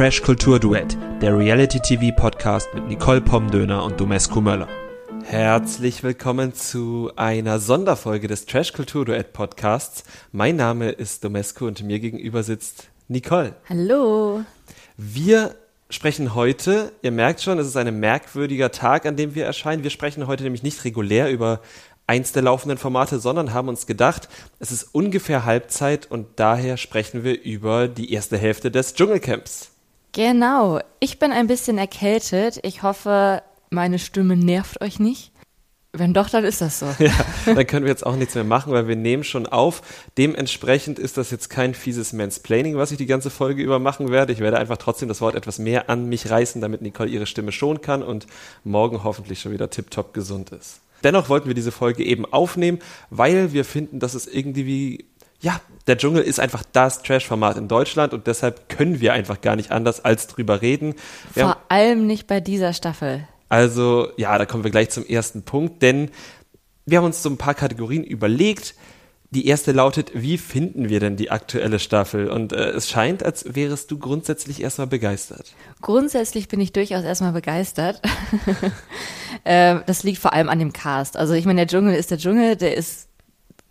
Trash Kultur Duett, der Reality TV Podcast mit Nicole Pomdöner und Domescu Möller. Herzlich willkommen zu einer Sonderfolge des Trash Kultur Duett Podcasts. Mein Name ist Domescu und mir gegenüber sitzt Nicole. Hallo. Wir sprechen heute, ihr merkt schon, es ist ein merkwürdiger Tag, an dem wir erscheinen. Wir sprechen heute nämlich nicht regulär über eins der laufenden Formate, sondern haben uns gedacht, es ist ungefähr Halbzeit und daher sprechen wir über die erste Hälfte des Dschungelcamps. Genau. Ich bin ein bisschen erkältet. Ich hoffe, meine Stimme nervt euch nicht. Wenn doch, dann ist das so. Ja, dann können wir jetzt auch nichts mehr machen, weil wir nehmen schon auf. Dementsprechend ist das jetzt kein fieses Mansplaining, was ich die ganze Folge über machen werde. Ich werde einfach trotzdem das Wort etwas mehr an mich reißen, damit Nicole ihre Stimme schonen kann und morgen hoffentlich schon wieder tiptop gesund ist. Dennoch wollten wir diese Folge eben aufnehmen, weil wir finden, dass es irgendwie wie, ja, der Dschungel ist einfach das Trash-Format in Deutschland und deshalb können wir einfach gar nicht anders als drüber reden. Wir Vor allem nicht bei dieser Staffel. Also, ja, da kommen wir gleich zum ersten Punkt, denn wir haben uns so ein paar Kategorien überlegt. Die erste lautet, wie finden wir denn die aktuelle Staffel? Und äh, es scheint, als wärest du grundsätzlich erstmal begeistert. Grundsätzlich bin ich durchaus erstmal begeistert. äh, das liegt vor allem an dem Cast. Also ich meine, der Dschungel ist der Dschungel, der ist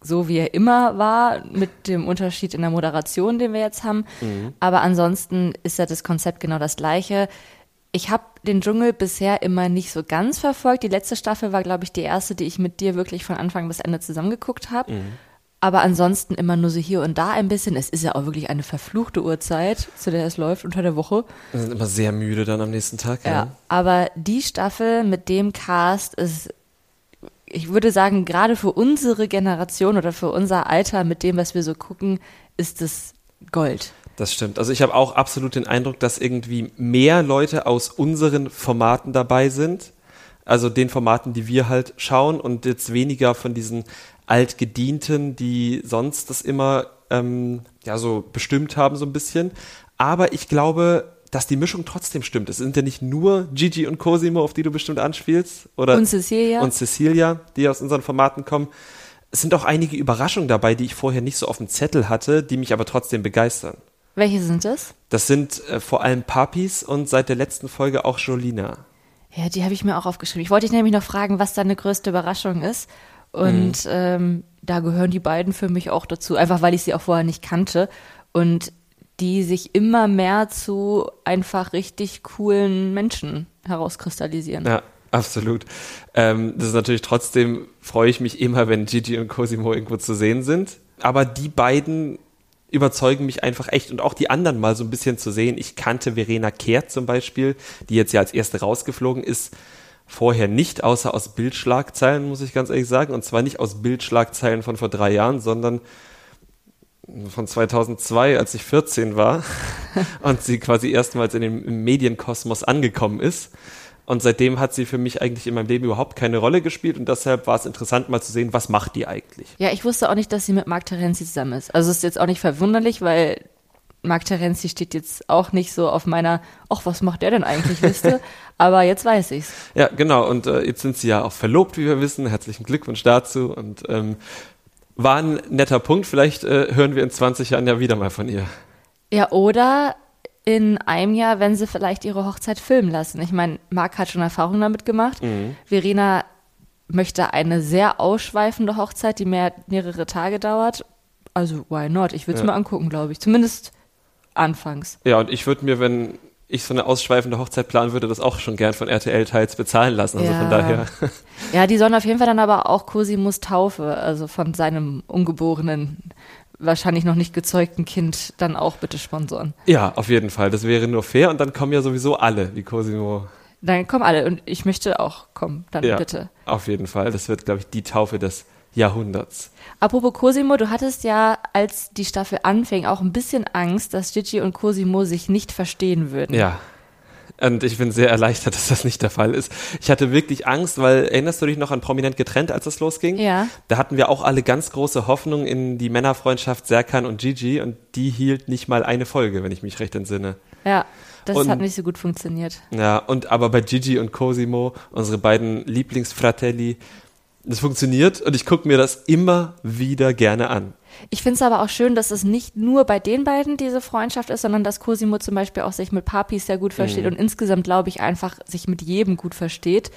so wie er immer war, mit dem Unterschied in der Moderation, den wir jetzt haben. Mhm. Aber ansonsten ist ja das Konzept genau das gleiche. Ich habe den Dschungel bisher immer nicht so ganz verfolgt. Die letzte Staffel war, glaube ich, die erste, die ich mit dir wirklich von Anfang bis Ende zusammengeguckt habe. Mhm. Aber ansonsten immer nur so hier und da ein bisschen. Es ist ja auch wirklich eine verfluchte Uhrzeit, zu der es läuft unter der Woche. Wir sind immer sehr müde dann am nächsten Tag. Ja, ja. aber die Staffel mit dem Cast ist, ich würde sagen, gerade für unsere Generation oder für unser Alter mit dem, was wir so gucken, ist es Gold. Das stimmt. Also ich habe auch absolut den Eindruck, dass irgendwie mehr Leute aus unseren Formaten dabei sind. Also den Formaten, die wir halt schauen und jetzt weniger von diesen Altgedienten, die sonst das immer ähm, ja so bestimmt haben so ein bisschen. Aber ich glaube, dass die Mischung trotzdem stimmt. Es sind ja nicht nur Gigi und Cosimo, auf die du bestimmt anspielst, oder und Cecilia und Cecilia, die aus unseren Formaten kommen. Es sind auch einige Überraschungen dabei, die ich vorher nicht so auf dem Zettel hatte, die mich aber trotzdem begeistern. Welche sind das? Das sind äh, vor allem Papis und seit der letzten Folge auch Jolina. Ja, die habe ich mir auch aufgeschrieben. Ich wollte dich nämlich noch fragen, was deine größte Überraschung ist. Und mhm. ähm, da gehören die beiden für mich auch dazu, einfach weil ich sie auch vorher nicht kannte und die sich immer mehr zu einfach richtig coolen Menschen herauskristallisieren. Ja, absolut. Ähm, das ist natürlich trotzdem, freue ich mich immer, wenn Gigi und Cosimo irgendwo zu sehen sind. Aber die beiden überzeugen mich einfach echt und auch die anderen mal so ein bisschen zu sehen. Ich kannte Verena Kehrt zum Beispiel, die jetzt ja als erste rausgeflogen ist vorher nicht, außer aus Bildschlagzeilen, muss ich ganz ehrlich sagen. Und zwar nicht aus Bildschlagzeilen von vor drei Jahren, sondern von 2002, als ich 14 war und sie quasi erstmals in dem Medienkosmos angekommen ist. Und seitdem hat sie für mich eigentlich in meinem Leben überhaupt keine Rolle gespielt und deshalb war es interessant mal zu sehen, was macht die eigentlich. Ja, ich wusste auch nicht, dass sie mit Marc Terenzi zusammen ist. Also es ist jetzt auch nicht verwunderlich, weil Marc Terenzi steht jetzt auch nicht so auf meiner, ach, was macht der denn eigentlich, Liste? Aber jetzt weiß ich's. Ja, genau. Und äh, jetzt sind sie ja auch verlobt, wie wir wissen. Herzlichen Glückwunsch dazu. Und ähm, war ein netter Punkt. Vielleicht äh, hören wir in 20 Jahren ja wieder mal von ihr. Ja, oder in einem Jahr, wenn sie vielleicht ihre Hochzeit filmen lassen. Ich meine, Marc hat schon Erfahrung damit gemacht. Mhm. Verena möchte eine sehr ausschweifende Hochzeit, die mehr, mehrere Tage dauert. Also, why not? Ich würde es ja. mal angucken, glaube ich. Zumindest anfangs. Ja, und ich würde mir, wenn ich so eine ausschweifende Hochzeit planen würde, das auch schon gern von RTL teils bezahlen lassen. Also ja. von daher. Ja, die sollen auf jeden Fall dann aber auch Cosimus Taufe, also von seinem ungeborenen, wahrscheinlich noch nicht gezeugten Kind dann auch bitte sponsoren. Ja, auf jeden Fall. Das wäre nur fair und dann kommen ja sowieso alle, wie Cosimo. Dann kommen alle und ich möchte auch kommen, dann ja, bitte. Auf jeden Fall. Das wird, glaube ich, die Taufe des Jahrhunderts. Apropos Cosimo, du hattest ja, als die Staffel anfing, auch ein bisschen Angst, dass Gigi und Cosimo sich nicht verstehen würden. Ja. Und ich bin sehr erleichtert, dass das nicht der Fall ist. Ich hatte wirklich Angst, weil erinnerst du dich noch an Prominent getrennt, als es losging? Ja. Da hatten wir auch alle ganz große Hoffnung in die Männerfreundschaft Serkan und Gigi und die hielt nicht mal eine Folge, wenn ich mich recht entsinne. Ja. Das und, hat nicht so gut funktioniert. Ja, und aber bei Gigi und Cosimo, unsere beiden Lieblingsfratelli, das funktioniert und ich gucke mir das immer wieder gerne an. Ich finde es aber auch schön, dass es nicht nur bei den beiden diese Freundschaft ist, sondern dass Cosimo zum Beispiel auch sich mit Papi sehr gut versteht Mhm. und insgesamt, glaube ich, einfach sich mit jedem gut versteht.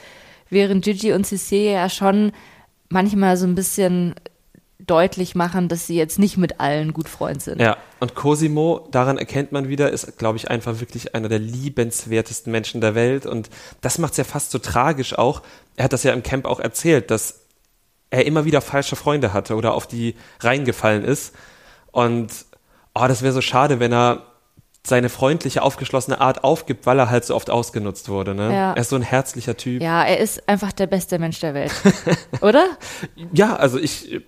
Während Gigi und Cecilia ja schon manchmal so ein bisschen deutlich machen, dass sie jetzt nicht mit allen gut Freund sind. Ja, und Cosimo, daran erkennt man wieder, ist, glaube ich, einfach wirklich einer der liebenswertesten Menschen der Welt. Und das macht es ja fast so tragisch auch. Er hat das ja im Camp auch erzählt, dass er immer wieder falsche Freunde hatte oder auf die reingefallen ist. Und oh, das wäre so schade, wenn er seine freundliche, aufgeschlossene Art aufgibt, weil er halt so oft ausgenutzt wurde. Ne? Ja. Er ist so ein herzlicher Typ. Ja, er ist einfach der beste Mensch der Welt. Oder? Ja, also ich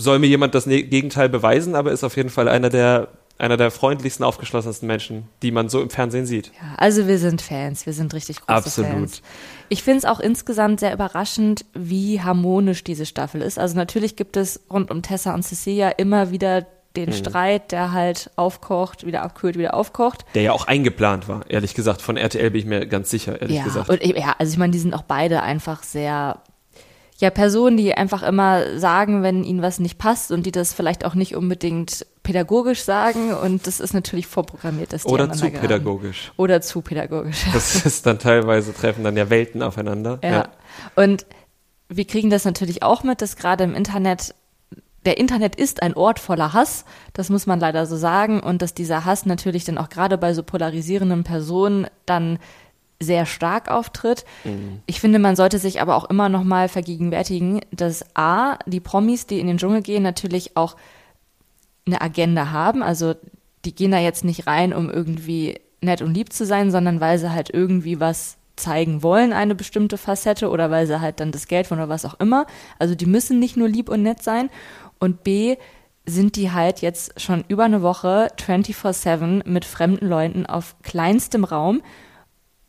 soll mir jemand das Ne- Gegenteil beweisen, aber ist auf jeden Fall einer der einer der freundlichsten, aufgeschlossensten Menschen, die man so im Fernsehen sieht. Ja, also wir sind Fans, wir sind richtig große Absolut. Fans. Ich finde es auch insgesamt sehr überraschend, wie harmonisch diese Staffel ist. Also natürlich gibt es rund um Tessa und Cecilia immer wieder den Streit, der halt aufkocht, wieder abkühlt, wieder aufkocht. Der ja auch eingeplant war, ehrlich gesagt. Von RTL bin ich mir ganz sicher, ehrlich ja, gesagt. und ja, also ich meine, die sind auch beide einfach sehr, ja, Personen, die einfach immer sagen, wenn ihnen was nicht passt und die das vielleicht auch nicht unbedingt pädagogisch sagen und das ist natürlich vorprogrammiert, dass die Oder zu pädagogisch. Oder zu pädagogisch. Das ist dann teilweise treffen dann ja Welten aufeinander. Ja. Und wir kriegen das natürlich auch mit, dass gerade im Internet, der Internet ist ein Ort voller Hass, das muss man leider so sagen, und dass dieser Hass natürlich dann auch gerade bei so polarisierenden Personen dann sehr stark auftritt. Ich finde, man sollte sich aber auch immer noch mal vergegenwärtigen, dass A, die Promis, die in den Dschungel gehen, natürlich auch eine Agenda haben. Also die gehen da jetzt nicht rein, um irgendwie nett und lieb zu sein, sondern weil sie halt irgendwie was zeigen wollen, eine bestimmte Facette oder weil sie halt dann das Geld wollen oder was auch immer. Also die müssen nicht nur lieb und nett sein. Und B, sind die halt jetzt schon über eine Woche 24-7 mit fremden Leuten auf kleinstem Raum,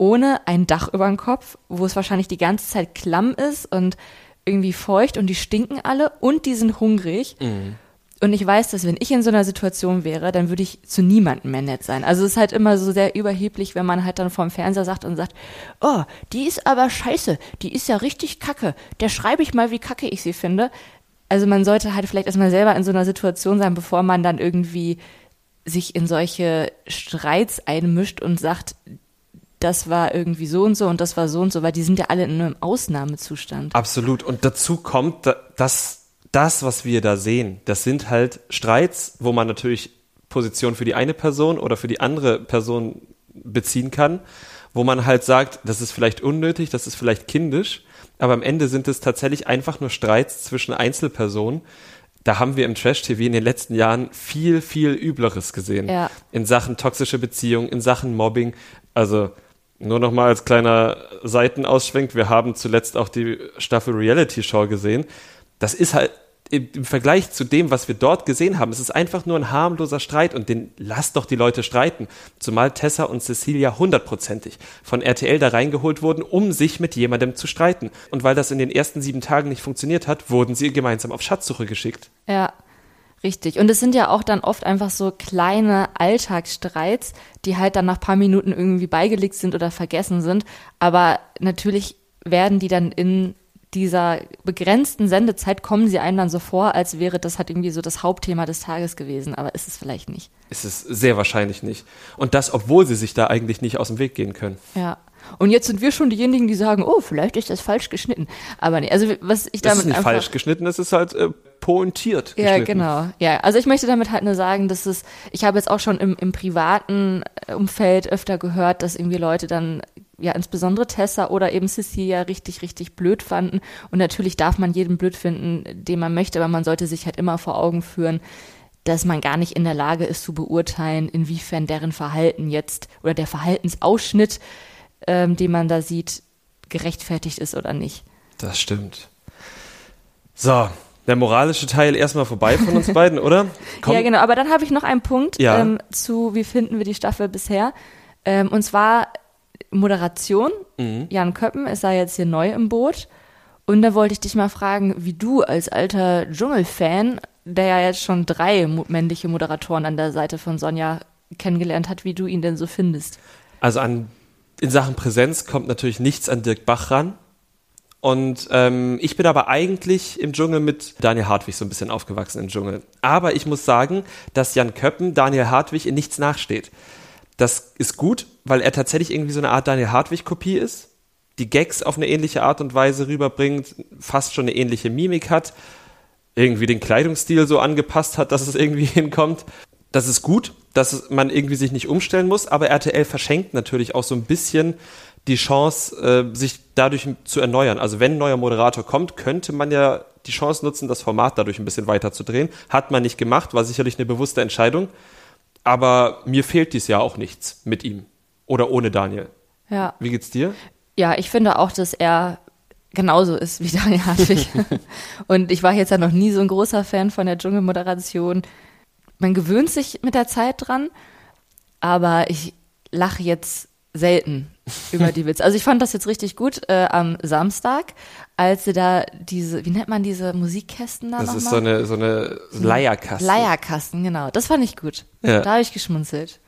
ohne ein Dach über dem Kopf, wo es wahrscheinlich die ganze Zeit klamm ist und irgendwie feucht und die stinken alle und die sind hungrig. Und ich weiß, dass wenn ich in so einer Situation wäre, dann würde ich zu niemandem mehr nett sein. Also es ist halt immer so sehr überheblich, wenn man halt dann vorm Fernseher sagt und sagt, oh, die ist aber scheiße, die ist ja richtig kacke. Der schreibe ich mal, wie kacke ich sie finde. Also man sollte halt vielleicht erstmal selber in so einer Situation sein, bevor man dann irgendwie sich in solche Streits einmischt und sagt, das war irgendwie so und so und das war so und so, weil die sind ja alle in einem Ausnahmezustand. Absolut. Und dazu kommt, da- dass das, was wir da sehen, das sind halt Streits, wo man natürlich Position für die eine Person oder für die andere Person beziehen kann, wo man halt sagt, das ist vielleicht unnötig, das ist vielleicht kindisch, aber am Ende sind es tatsächlich einfach nur Streits zwischen Einzelpersonen. Da haben wir im Trash-TV in den letzten Jahren viel, viel Übleres gesehen. Ja. In Sachen toxische Beziehungen, in Sachen Mobbing. Also nur noch mal als kleiner Seitenausschwenk, wir haben zuletzt auch die Staffel Reality Show gesehen. Das ist halt im im Vergleich zu dem, was wir dort gesehen haben, es ist einfach nur ein harmloser Streit und den lasst doch die Leute streiten. Zumal Tessa und Cecilia hundertprozentig von RTL da reingeholt wurden, um sich mit jemandem zu streiten. Und weil das in den ersten sieben Tagen nicht funktioniert hat, wurden sie gemeinsam auf Schatzsuche geschickt. Ja, richtig. Und es sind ja auch dann oft einfach so kleine Alltagsstreits, die halt dann nach paar Minuten irgendwie beigelegt sind oder vergessen sind. Aber natürlich werden die dann in dieser begrenzten Sendezeit kommen sie einem dann so vor, als wäre das halt irgendwie so das Hauptthema des Tages gewesen, aber ist es vielleicht nicht. Ist es sehr wahrscheinlich nicht. Und das, obwohl sie sich da eigentlich nicht aus dem Weg gehen können. Ja. Und jetzt sind wir schon diejenigen, die sagen, oh, vielleicht ist das falsch geschnitten. Aber nee, also was ich Das damit ist nicht einfach falsch geschnitten, es ist halt äh, pointiert Ja, geschnitten. genau. Ja, also ich möchte damit halt nur sagen, dass es, ich habe jetzt auch schon im, im privaten äh, Umfeld öfter gehört, dass irgendwie Leute dann, ja, insbesondere Tessa oder eben Cecilia richtig, richtig blöd fanden. Und natürlich darf man jeden blöd finden, den man möchte, aber man sollte sich halt immer vor Augen führen, dass man gar nicht in der Lage ist zu beurteilen, inwiefern deren Verhalten jetzt oder der Verhaltensausschnitt, ähm, den man da sieht, gerechtfertigt ist oder nicht. Das stimmt. So, der moralische Teil erstmal vorbei von uns beiden, oder? Komm, Ja, genau. Aber dann habe ich noch einen Punkt Ja. ähm, zu, wie finden wir die Staffel bisher. Ähm, und zwar Moderation. Mhm. Jan Köppen ist da jetzt hier neu im Boot. Und da wollte ich dich mal fragen, wie du als alter Dschungelfan, der ja jetzt schon drei männliche Moderatoren an der Seite von Sonja kennengelernt hat, wie du ihn denn so findest. Also an, in Sachen Präsenz kommt natürlich nichts an Dirk Bach ran. Und ähm, ich bin aber eigentlich im Dschungel mit Daniel Hartwig so ein bisschen aufgewachsen im Dschungel. Aber ich muss sagen, dass Jan Köppen Daniel Hartwig in nichts nachsteht. Das ist gut, weil er tatsächlich irgendwie so eine Art Daniel Hartwig-Kopie ist. Die Gags auf eine ähnliche Art und Weise rüberbringt, fast schon eine ähnliche Mimik hat, irgendwie den Kleidungsstil so angepasst hat, dass es irgendwie hinkommt. Das ist gut, dass man irgendwie sich nicht umstellen muss, aber RTL verschenkt natürlich auch so ein bisschen die Chance, äh, sich dadurch zu erneuern. Also wenn ein neuer Moderator kommt, könnte man ja die Chance nutzen, das Format dadurch ein bisschen weiter zu drehen. Hat man nicht gemacht, war sicherlich eine bewusste Entscheidung. Aber mir fehlt dies Jahr auch nichts mit ihm. Oder ohne Daniel. Ja. Wie geht's dir? Ja, ich finde auch, dass er genauso ist wie Daniel Hartwig. Und ich war jetzt ja noch nie so ein großer Fan von der Dschungelmoderation. Man gewöhnt sich mit der Zeit dran, aber ich lache jetzt selten über die Witze. Also ich fand das jetzt richtig gut äh, am Samstag, als sie da diese, wie nennt man diese Musikkästen da Das ist mal? so eine, so eine Leierkaste. Leierkasten, genau. Das fand ich gut. Ja. Da habe ich geschmunzelt.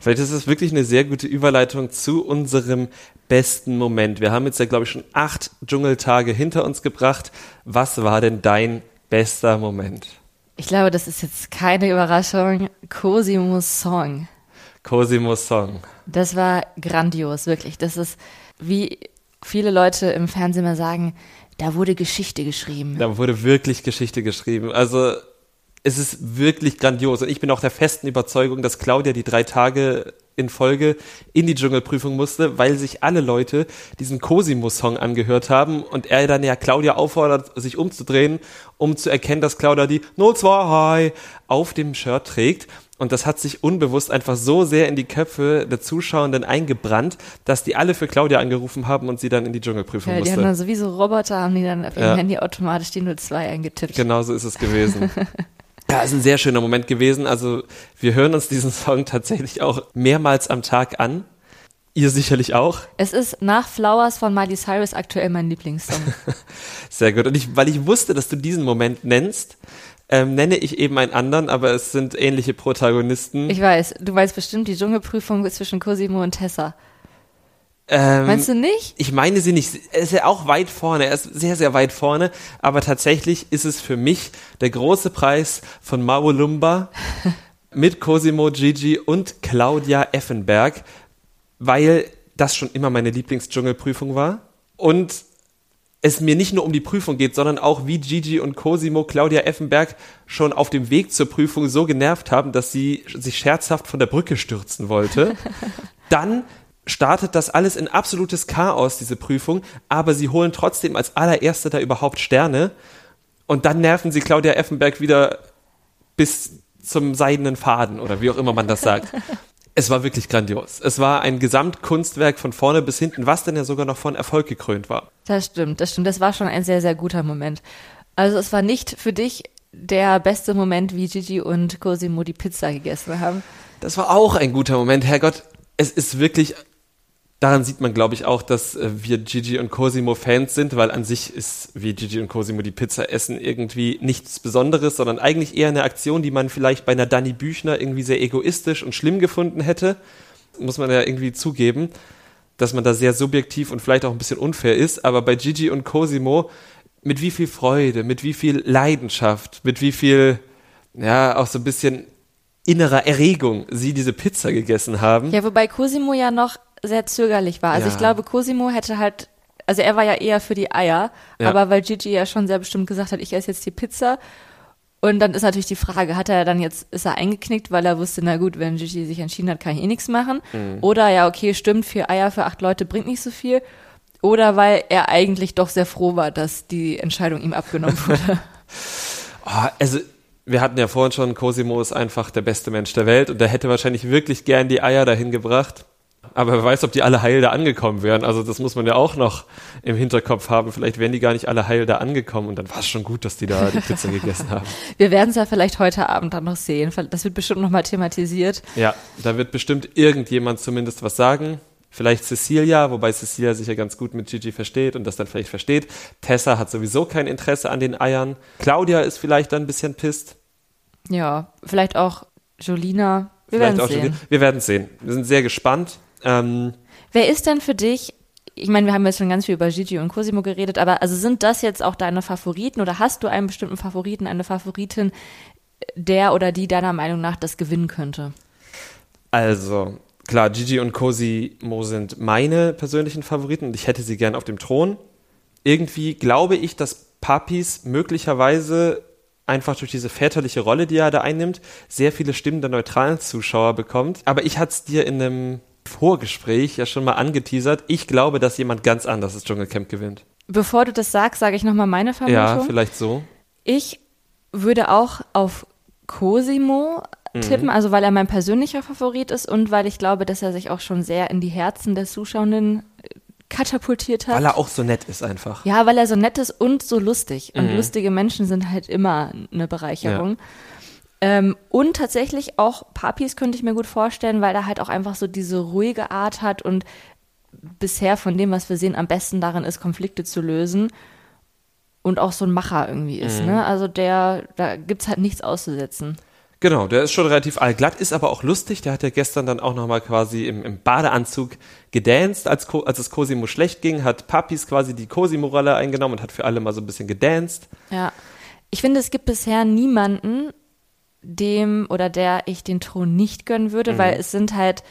Vielleicht ist es wirklich eine sehr gute Überleitung zu unserem besten Moment. Wir haben jetzt ja, glaube ich, schon acht Dschungeltage hinter uns gebracht. Was war denn dein bester Moment? Ich glaube, das ist jetzt keine Überraschung. Cosimos Song. Cosimo Song. Das war grandios, wirklich. Das ist, wie viele Leute im Fernsehen mal sagen, da wurde Geschichte geschrieben. Da wurde wirklich Geschichte geschrieben. Also es ist wirklich grandios. Und ich bin auch der festen Überzeugung, dass Claudia die drei Tage in Folge in die Dschungelprüfung musste, weil sich alle Leute diesen Cosimo-Song angehört haben und er dann ja Claudia auffordert, sich umzudrehen, um zu erkennen, dass Claudia die 02 auf dem Shirt trägt. Und das hat sich unbewusst einfach so sehr in die Köpfe der Zuschauenden eingebrannt, dass die alle für Claudia angerufen haben und sie dann in die Dschungelprüfung Ja, die musste. haben dann sowieso Roboter, haben die dann auf ihrem Ja. Handy automatisch die 02 eingetippt. Genau so ist es gewesen. Ja, ist ein sehr schöner Moment gewesen. Also wir hören uns diesen Song tatsächlich auch mehrmals am Tag an. Ihr sicherlich auch. Es ist nach Flowers von Miley Cyrus aktuell mein Lieblingssong. Sehr gut. Und ich, weil ich wusste, dass du diesen Moment nennst, ähm, nenne ich eben einen anderen, aber es sind ähnliche Protagonisten. Ich weiß, du weißt bestimmt die Dschungelprüfung zwischen Cosimo und Tessa. ähm, Meinst du nicht? Ich meine sie nicht. Er ist ja auch weit vorne. Er ist sehr, sehr weit vorne. Aber tatsächlich ist es für mich der große Preis von Maulumba mit Cosimo Gigi und Claudia Effenberg, weil das schon immer meine Lieblingsdschungelprüfung war. Und es mir nicht nur um die Prüfung geht, sondern auch wie Gigi und Cosimo Claudia Effenberg schon auf dem Weg zur Prüfung so genervt haben, dass sie sich scherzhaft von der Brücke stürzen wollte. Dann startet das alles in absolutes Chaos, diese Prüfung, aber sie holen trotzdem als allererste da überhaupt Sterne und dann nerven sie Claudia Effenberg wieder bis zum seidenen Faden oder wie auch immer man das sagt. Es war wirklich grandios. Es war ein Gesamtkunstwerk von vorne bis hinten, was dann ja sogar noch von Erfolg gekrönt war. Das stimmt, das stimmt. Das war schon ein sehr, sehr guter Moment. Also es war nicht für dich der beste Moment, wie Gigi und Cosimo die Pizza gegessen haben. Das war auch ein guter Moment. Herrgott, es ist wirklich, daran sieht man, glaube ich, auch, dass äh, wir Gigi und Cosimo Fans sind, weil an sich ist, wie Gigi und Cosimo die Pizza essen, irgendwie nichts Besonderes, sondern eigentlich eher eine Aktion, die man vielleicht bei einer Dani Büchner irgendwie sehr egoistisch und schlimm gefunden hätte. Muss man ja irgendwie zugeben, dass man da sehr subjektiv und vielleicht auch ein bisschen unfair ist. Aber bei Gigi und Cosimo, mit wie viel Freude, mit wie viel Leidenschaft, mit wie viel, ja, auch so ein bisschen innerer Erregung sie diese Pizza gegessen haben. Ja, wobei Cosimo ja noch sehr zögerlich war. Also Ja. ich glaube, Cosimo hätte halt, also er war ja eher für die Eier, Ja. aber weil Gigi ja schon sehr bestimmt gesagt hat, ich esse jetzt die Pizza. Und dann ist natürlich die Frage, hat er dann jetzt, ist er eingeknickt, weil er wusste, na gut, wenn Gigi sich entschieden hat, kann ich eh nichts machen. Mhm. Oder ja, okay, stimmt, vier Eier für acht Leute bringt nicht so viel. Oder weil er eigentlich doch sehr froh war, dass die Entscheidung ihm abgenommen wurde. Oh, also, wir hatten ja vorhin schon, Cosimo ist einfach der beste Mensch der Welt und der hätte wahrscheinlich wirklich gern die Eier dahin gebracht. Aber wer weiß, ob die alle heil da angekommen wären. Also das muss man ja auch noch im Hinterkopf haben. Vielleicht wären die gar nicht alle heil da angekommen und dann war es schon gut, dass die da die Pizza gegessen haben. Wir werden es ja vielleicht heute Abend dann noch sehen. Das wird bestimmt nochmal thematisiert. Ja, da wird bestimmt irgendjemand zumindest was sagen. Vielleicht Cecilia, wobei Cecilia sich ja ganz gut mit Gigi versteht und das dann vielleicht versteht. Tessa hat sowieso kein Interesse an den Eiern. Claudia ist vielleicht dann ein bisschen pisst. Ja, vielleicht auch Jolina. Wir Vielleicht werden auch sehen. Wir werden sehen. Wir sind sehr gespannt. Ähm, Wer ist denn für dich ich meine, wir haben jetzt schon ganz viel über Gigi und Cosimo geredet, aber also sind das jetzt auch deine Favoriten oder hast du einen bestimmten Favoriten, eine Favoritin, der oder die deiner Meinung nach das gewinnen könnte? Also, klar, Gigi und Cosimo sind meine persönlichen Favoriten und ich hätte sie gern auf dem Thron. Irgendwie glaube ich, dass Papis möglicherweise einfach durch diese väterliche Rolle, die er da einnimmt, sehr viele Stimmen der neutralen Zuschauer bekommt. Aber ich hatte es dir in einem Vorgespräch ja schon mal angeteasert. Ich glaube, dass jemand ganz anders das Dschungelcamp gewinnt. Bevor du das sagst, sage ich nochmal meine Vermutung. Ja, vielleicht so. Ich würde auch auf Cosimo tippen, mhm. also weil er mein persönlicher Favorit ist und weil ich glaube, dass er sich auch schon sehr in die Herzen der Zuschauenden äh, katapultiert hat. Weil er auch so nett ist einfach. Ja, weil er so nett ist und so lustig. Und mhm. lustige Menschen sind halt immer eine Bereicherung. Ja. Ähm, und tatsächlich auch Papis könnte ich mir gut vorstellen, weil er halt auch einfach so diese ruhige Art hat und bisher von dem, was wir sehen, am besten darin ist, Konflikte zu lösen und auch so ein Macher irgendwie ist. Mhm. Ne? Also der, da gibt es halt nichts auszusetzen. Genau, der ist schon relativ allglatt, ist aber auch lustig. Der hat ja gestern dann auch nochmal quasi im, im Badeanzug gedanced, als, als es Cosimo schlecht ging, hat Papis quasi die Cosimo-Rolle eingenommen und hat für alle mal so ein bisschen gedanced. Ja. Ich finde, es gibt bisher niemanden, dem oder der ich den Thron nicht gönnen würde, mhm. weil es sind halt,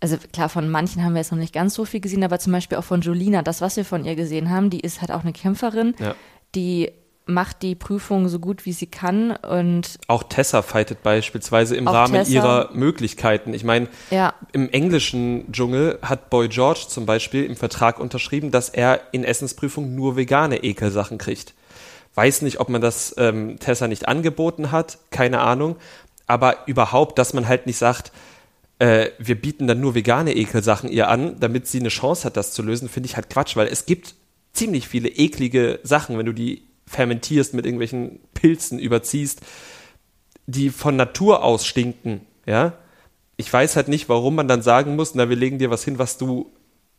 also klar, von manchen haben wir jetzt noch nicht ganz so viel gesehen, aber zum Beispiel auch von Jolina, das, was wir von ihr gesehen haben, die ist halt auch eine Kämpferin, ja. die macht die Prüfung so gut wie sie kann und auch Tessa fightet beispielsweise im Rahmen Tessa. ihrer Möglichkeiten. Ich meine, ja. im englischen Dschungel hat Boy George zum Beispiel im Vertrag unterschrieben, dass er in Essensprüfung nur vegane Ekelsachen kriegt. Weiß nicht, ob man das ähm, Tessa nicht angeboten hat, keine Ahnung. Aber überhaupt, dass man halt nicht sagt, äh, wir bieten dann nur vegane Ekelsachen ihr an, damit sie eine Chance hat, das zu lösen, finde ich halt Quatsch, weil es gibt ziemlich viele eklige Sachen, wenn du die fermentierst, mit irgendwelchen Pilzen überziehst, die von Natur aus stinken, ja. Ich weiß halt nicht, warum man dann sagen muss, na, wir legen dir was hin, was du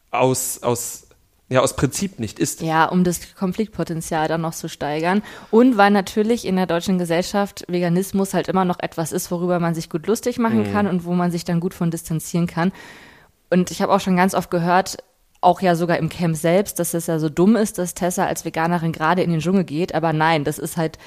aus, aus, ja, aus Prinzip nicht isst. Ja, um das Konfliktpotenzial dann noch zu steigern. Und weil natürlich in der deutschen Gesellschaft Veganismus halt immer noch etwas ist, worüber man sich gut lustig machen mhm. kann und wo man sich dann gut von distanzieren kann. Und ich habe auch schon ganz oft gehört, auch ja sogar im Camp selbst, dass es ja so dumm ist, dass Tessa als Veganerin gerade in den Dschungel geht. Aber nein, das ist halt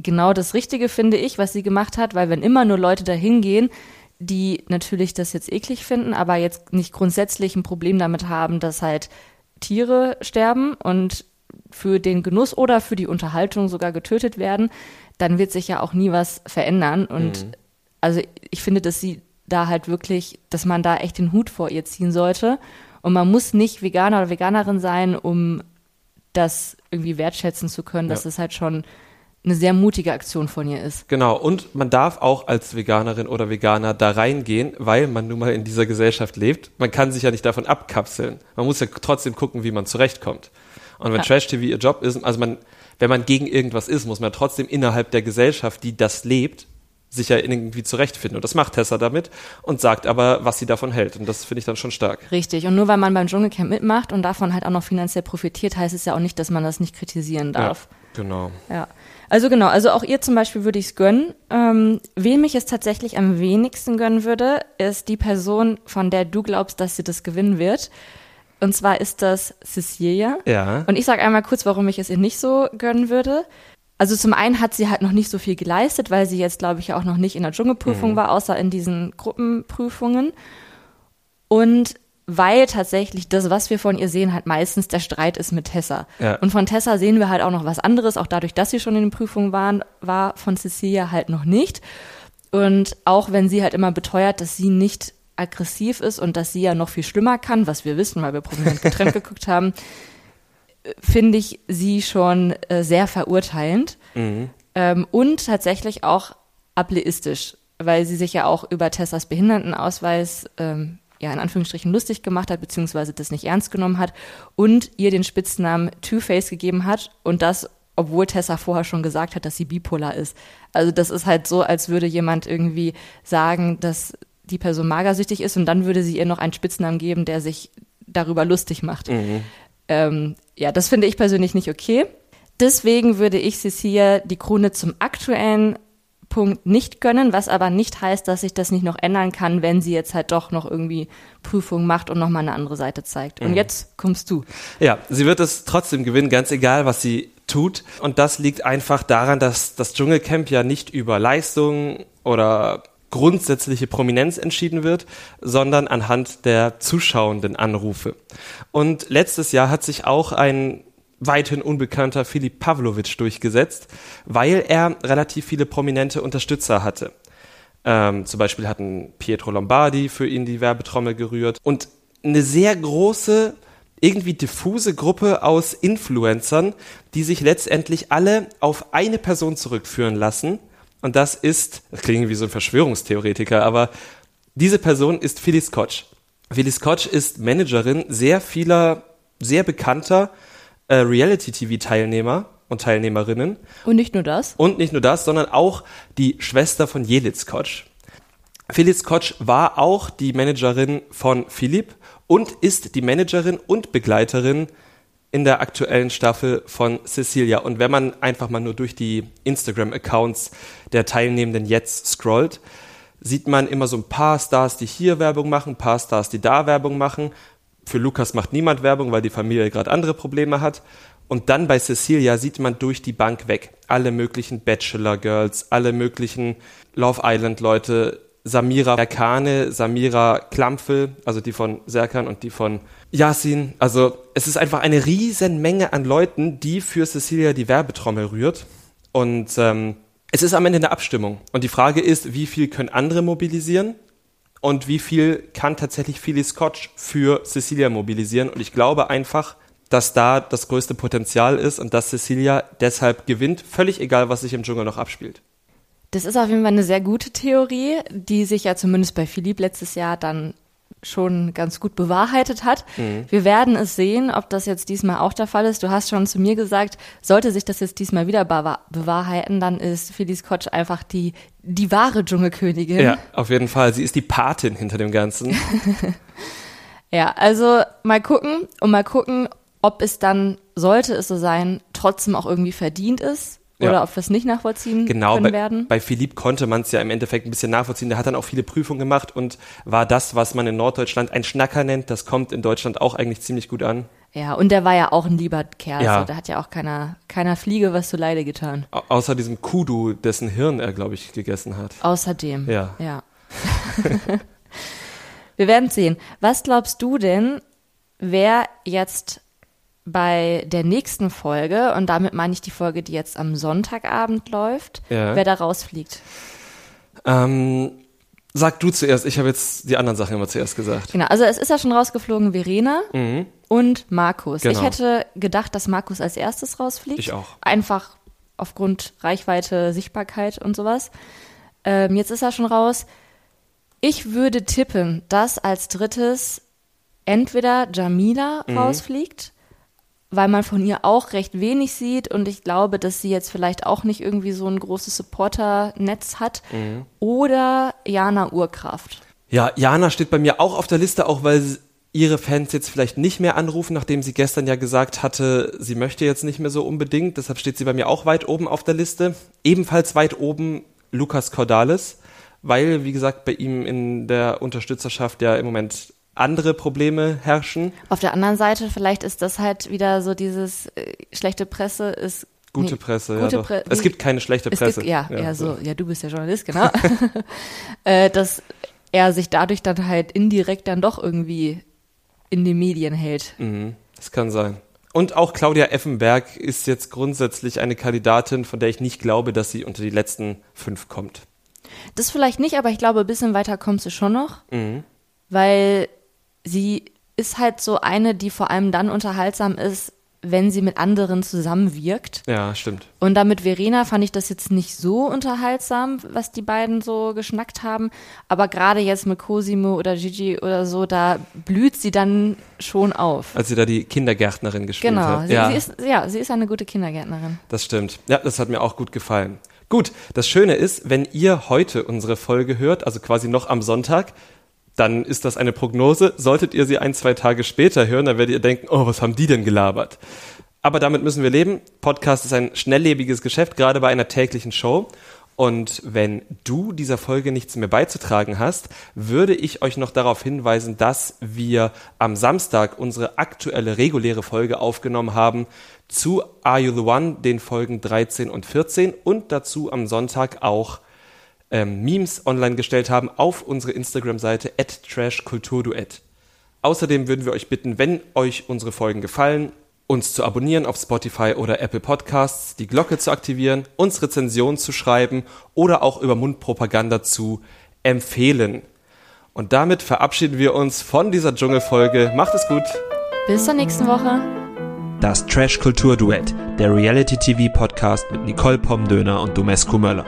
genau das Richtige, finde ich, was sie gemacht hat, weil wenn immer nur Leute dahin gehen, die natürlich das jetzt eklig finden, aber jetzt nicht grundsätzlich ein Problem damit haben, dass halt Tiere sterben und für den Genuss oder für die Unterhaltung sogar getötet werden, dann wird sich ja auch nie was verändern. Und mhm. also ich finde, dass sie da halt wirklich, dass man da echt den Hut vor ihr ziehen sollte und man muss nicht Veganer oder Veganerin sein, um das irgendwie wertschätzen zu können, dass ja. es halt schon eine sehr mutige Aktion von ihr ist. Genau, und man darf auch als Veganerin oder Veganer da reingehen, weil man nun mal in dieser Gesellschaft lebt. Man kann sich ja nicht davon abkapseln. Man muss ja trotzdem gucken, wie man zurechtkommt. Und wenn ja. Trash-TV ihr Job ist, also man, wenn man gegen irgendwas ist, muss man trotzdem innerhalb der Gesellschaft, die das lebt, sich ja irgendwie zurechtfinden. Und das macht Tessa damit und sagt aber, was sie davon hält. Und das finde ich dann schon stark. Richtig. Und nur weil man beim Dschungelcamp mitmacht und davon halt auch noch finanziell profitiert, heißt es ja auch nicht, dass man das nicht kritisieren darf. Ja, genau. Ja. Also genau, also auch ihr zum Beispiel würde ich es gönnen. Ähm, wem ich es tatsächlich am wenigsten gönnen würde, ist die Person, von der du glaubst, dass sie das gewinnen wird. Und zwar ist das Cecilia. Ja. Und ich sage einmal kurz, warum ich es ihr nicht so gönnen würde. Also zum einen hat sie halt noch nicht so viel geleistet, weil sie jetzt, glaube ich, auch noch nicht in der Dschungelprüfung mhm. war, außer in diesen Gruppenprüfungen. Und weil tatsächlich das, was wir von ihr sehen, halt meistens der Streit ist mit Tessa. Ja. Und von Tessa sehen wir halt auch noch was anderes, auch dadurch, dass sie schon in den Prüfungen waren, war von Cecilia halt noch nicht. Und auch wenn sie halt immer beteuert, dass sie nicht aggressiv ist und dass sie ja noch viel schlimmer kann, was wir wissen, weil wir prominent getrennt geguckt haben, finde ich sie schon äh, sehr verurteilend mhm. ähm, und tatsächlich auch ableistisch, weil sie sich ja auch über Tessas Behindertenausweis ähm, ja in Anführungsstrichen lustig gemacht hat, beziehungsweise das nicht ernst genommen hat und ihr den Spitznamen Two-Face gegeben hat und das, obwohl Tessa vorher schon gesagt hat, dass sie bipolar ist. Also das ist halt so, als würde jemand irgendwie sagen, dass die Person magersüchtig ist und dann würde sie ihr noch einen Spitznamen geben, der sich darüber lustig macht. Mhm. Ähm, ja, das finde ich persönlich nicht okay. Deswegen würde ich Cecilia die Krone zum aktuellen Stichpunkt nicht gönnen, was aber nicht heißt, dass sich das nicht noch ändern kann, wenn sie jetzt halt doch noch irgendwie Prüfungen macht und nochmal eine andere Seite zeigt. Und jetzt kommst du. Ja, sie wird es trotzdem gewinnen, ganz egal, was sie tut. Und das liegt einfach daran, dass das Dschungelcamp ja nicht über Leistung oder grundsätzliche Prominenz entschieden wird, sondern anhand der zuschauenden Anrufe. Und letztes Jahr hat sich auch ein weithin unbekannter Filip Pavlovic durchgesetzt, weil er relativ viele prominente Unterstützer hatte. Ähm, zum Beispiel hatten Pietro Lombardi für ihn die Werbetrommel gerührt und eine sehr große, irgendwie diffuse Gruppe aus Influencern, die sich letztendlich alle auf eine Person zurückführen lassen. Und das ist, das klingt wie so ein Verschwörungstheoretiker, aber diese Person ist Phyllis Scotch. Phyllis Scotch ist Managerin sehr vieler, sehr bekannter äh, Reality-TV-Teilnehmer und Teilnehmerinnen. Und nicht nur das. Und nicht nur das, sondern auch die Schwester von Jelitz Kotsch. Felix Kotsch war auch die Managerin von Philipp und ist die Managerin und Begleiterin in der aktuellen Staffel von Cecilia. Und wenn man einfach mal nur durch die Instagram-Accounts der Teilnehmenden jetzt scrollt, sieht man immer so ein paar Stars, die hier Werbung machen, ein paar Stars, die da Werbung machen. Für Lukas macht niemand Werbung, weil die Familie gerade andere Probleme hat. Und dann bei Cecilia sieht man durch die Bank weg alle möglichen Bachelor Girls, alle möglichen Love Island Leute, Samira Erkane, Samira Klampfel, also die von Serkan und die von Yasin. Also es ist einfach eine riesen Menge an Leuten, die für Cecilia die Werbetrommel rührt. Und ähm, es ist am Ende eine Abstimmung. Und die Frage ist, wie viel können andere mobilisieren? Und wie viel kann tatsächlich Phyllis Scotch für Cecilia mobilisieren? Und ich glaube einfach, dass da das größte Potenzial ist und dass Cecilia deshalb gewinnt, völlig egal, was sich im Dschungel noch abspielt. Das ist auf jeden Fall eine sehr gute Theorie, die sich ja zumindest bei Philipp letztes Jahr dann schon ganz gut bewahrheitet hat. Mhm. Wir werden es sehen, ob das jetzt diesmal auch der Fall ist. Du hast schon zu mir gesagt, sollte sich das jetzt diesmal wieder bewahrheiten, dann ist Phyllis Kotsch einfach die, die wahre Dschungelkönigin. Ja, auf jeden Fall. Sie ist die Patin hinter dem Ganzen. ja, also mal gucken und mal gucken, ob es dann, sollte es so sein, trotzdem auch irgendwie verdient ist oder ja. ob wir es nicht nachvollziehen genau, können bei, werden. Bei Philipp konnte man es ja im Endeffekt ein bisschen nachvollziehen. Der hat dann auch viele Prüfungen gemacht und war das, was man in Norddeutschland ein Schnacker nennt. Das kommt in Deutschland auch eigentlich ziemlich gut an. Ja, und der war ja auch ein lieber Kerl. Ja. Also, der hat ja auch keiner, keiner Fliege was zu Leide getan. Au außer diesem Kudu, dessen Hirn er, glaube ich, gegessen hat. Außerdem. Ja. Ja. wir werden sehen. Was glaubst du denn, wer jetzt bei der nächsten Folge, und damit meine ich die Folge, die jetzt am Sonntagabend läuft, ja. wer da rausfliegt. Ähm, sag du zuerst, ich habe jetzt die anderen Sachen immer zuerst gesagt. Genau, also es ist ja schon rausgeflogen Verena mhm. und Markus. Genau. Ich hätte gedacht, dass Markus als erstes rausfliegt. Ich auch. Einfach aufgrund Reichweite, Sichtbarkeit und sowas. Ähm, jetzt ist er schon raus. Ich würde tippen, dass als drittes entweder Jamila mhm. rausfliegt weil man von ihr auch recht wenig sieht und ich glaube, dass sie jetzt vielleicht auch nicht irgendwie so ein großes Supporter-Netz hat. Mhm. Oder Jana Urkraft. Ja, Jana steht bei mir auch auf der Liste, auch weil ihre Fans jetzt vielleicht nicht mehr anrufen, nachdem sie gestern ja gesagt hatte, sie möchte jetzt nicht mehr so unbedingt. Deshalb steht sie bei mir auch weit oben auf der Liste. Ebenfalls weit oben Lukas Cordalis, weil, wie gesagt, bei ihm in der Unterstützerschaft ja im Moment andere Probleme herrschen. Auf der anderen Seite, vielleicht ist das halt wieder so dieses äh, schlechte Presse ist Gute nee, Presse, gute ja. Pre es gibt keine schlechte Presse. Gibt, ja, ja, ja, so, ja, du bist ja Journalist, genau. äh, dass er sich dadurch dann halt indirekt dann doch irgendwie in die Medien hält. Mhm, das kann sein. Und auch Claudia Effenberg ist jetzt grundsätzlich eine Kandidatin, von der ich nicht glaube, dass sie unter die letzten fünf kommt. Das vielleicht nicht, aber ich glaube, ein bisschen weiter kommt sie schon noch. Mhm. Weil sie ist halt so eine, die vor allem dann unterhaltsam ist, wenn sie mit anderen zusammenwirkt. Ja, stimmt. Und damit Verena fand ich das jetzt nicht so unterhaltsam, was die beiden so geschnackt haben. Aber gerade jetzt mit Cosimo oder Gigi oder so, da blüht sie dann schon auf. Als sie da die Kindergärtnerin gespielt genau. hat. Genau, ja. Sie ist, ja, sie ist eine gute Kindergärtnerin. Das stimmt. Ja, das hat mir auch gut gefallen. Gut, das Schöne ist, wenn ihr heute unsere Folge hört, also quasi noch am Sonntag, dann ist das eine Prognose. Solltet ihr sie ein, zwei Tage später hören, dann werdet ihr denken, oh, was haben die denn gelabert? Aber damit müssen wir leben. Podcast ist ein schnelllebiges Geschäft, gerade bei einer täglichen Show. Und wenn du dieser Folge nichts mehr beizutragen hast, würde ich euch noch darauf hinweisen, dass wir am Samstag unsere aktuelle reguläre Folge aufgenommen haben zu Are You the One, den Folgen 13 und 14 und dazu am Sonntag auch ähm, Memes online gestellt haben auf unsere Instagram-Seite at trashkulturduett. Außerdem würden wir euch bitten, wenn euch unsere Folgen gefallen, uns zu abonnieren auf Spotify oder Apple Podcasts, die Glocke zu aktivieren, uns Rezensionen zu schreiben oder auch über Mundpropaganda zu empfehlen. Und damit verabschieden wir uns von dieser Dschungelfolge. Macht es gut. Bis zur nächsten Woche. Das Trash Kultur Duett, der Reality TV Podcast mit Nicole Pomdöner und Domescu Möller.